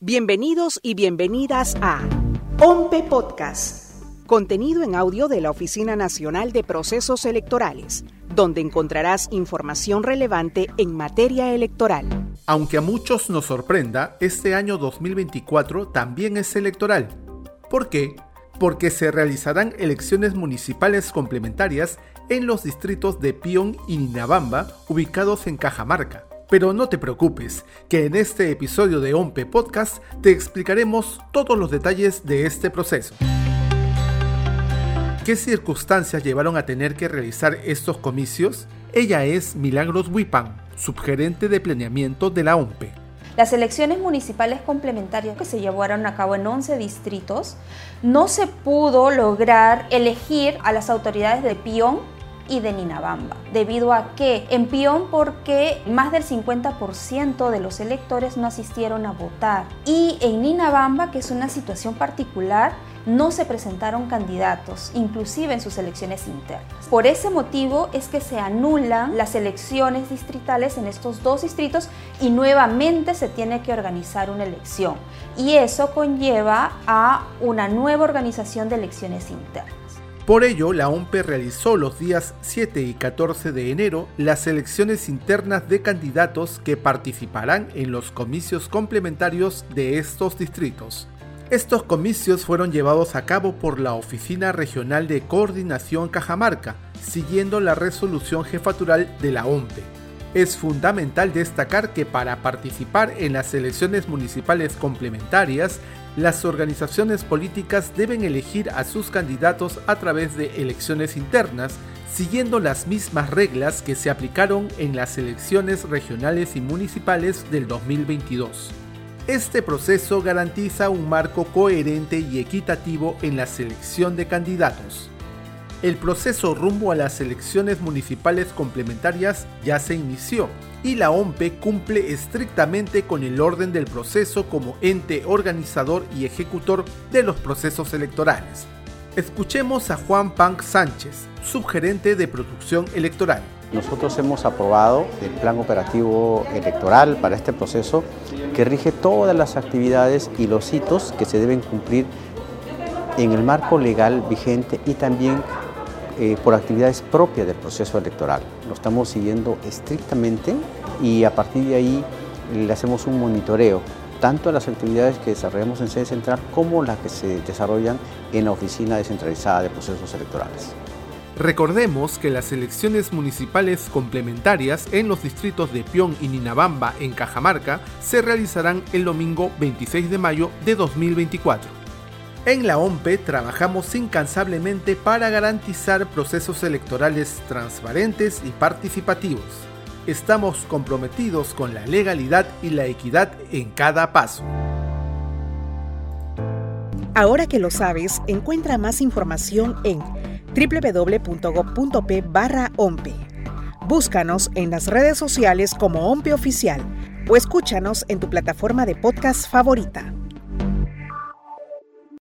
Bienvenidos y bienvenidas a OMPE Podcast, contenido en audio de la Oficina Nacional de Procesos Electorales, donde encontrarás información relevante en materia electoral. Aunque a muchos nos sorprenda, este año 2024 también es electoral. ¿Por qué? Porque se realizarán elecciones municipales complementarias en los distritos de Pion y Ninabamba, ubicados en Cajamarca. Pero no te preocupes, que en este episodio de OMPE Podcast te explicaremos todos los detalles de este proceso. ¿Qué circunstancias llevaron a tener que realizar estos comicios? Ella es Milagros Wipan, subgerente de planeamiento de la OMPE. Las elecciones municipales complementarias que se llevaron a cabo en 11 distritos, no se pudo lograr elegir a las autoridades de Pion y de Ninabamba. ¿Debido a que En Pion porque más del 50% de los electores no asistieron a votar. Y en Ninabamba, que es una situación particular, no se presentaron candidatos, inclusive en sus elecciones internas. Por ese motivo es que se anulan las elecciones distritales en estos dos distritos y nuevamente se tiene que organizar una elección. Y eso conlleva a una nueva organización de elecciones internas. Por ello, la OMPE realizó los días 7 y 14 de enero las elecciones internas de candidatos que participarán en los comicios complementarios de estos distritos. Estos comicios fueron llevados a cabo por la Oficina Regional de Coordinación Cajamarca, siguiendo la resolución jefatural de la OMPE. Es fundamental destacar que para participar en las elecciones municipales complementarias las organizaciones políticas deben elegir a sus candidatos a través de elecciones internas, siguiendo las mismas reglas que se aplicaron en las elecciones regionales y municipales del 2022. Este proceso garantiza un marco coherente y equitativo en la selección de candidatos. El proceso rumbo a las elecciones municipales complementarias ya se inició y la OMPE cumple estrictamente con el orden del proceso como ente organizador y ejecutor de los procesos electorales. Escuchemos a Juan Pank Sánchez, subgerente de producción electoral. Nosotros hemos aprobado el plan operativo electoral para este proceso que rige todas las actividades y los hitos que se deben cumplir en el marco legal vigente y también eh, por actividades propias del proceso electoral. Lo estamos siguiendo estrictamente y a partir de ahí le hacemos un monitoreo tanto a las actividades que desarrollamos en sede central como las que se desarrollan en la Oficina Descentralizada de Procesos Electorales. Recordemos que las elecciones municipales complementarias en los distritos de Pion y Ninabamba en Cajamarca se realizarán el domingo 26 de mayo de 2024. En la OMPE trabajamos incansablemente para garantizar procesos electorales transparentes y participativos. Estamos comprometidos con la legalidad y la equidad en cada paso. Ahora que lo sabes, encuentra más información en www.gov.p OMPE. Búscanos en las redes sociales como OMPE Oficial o escúchanos en tu plataforma de podcast favorita.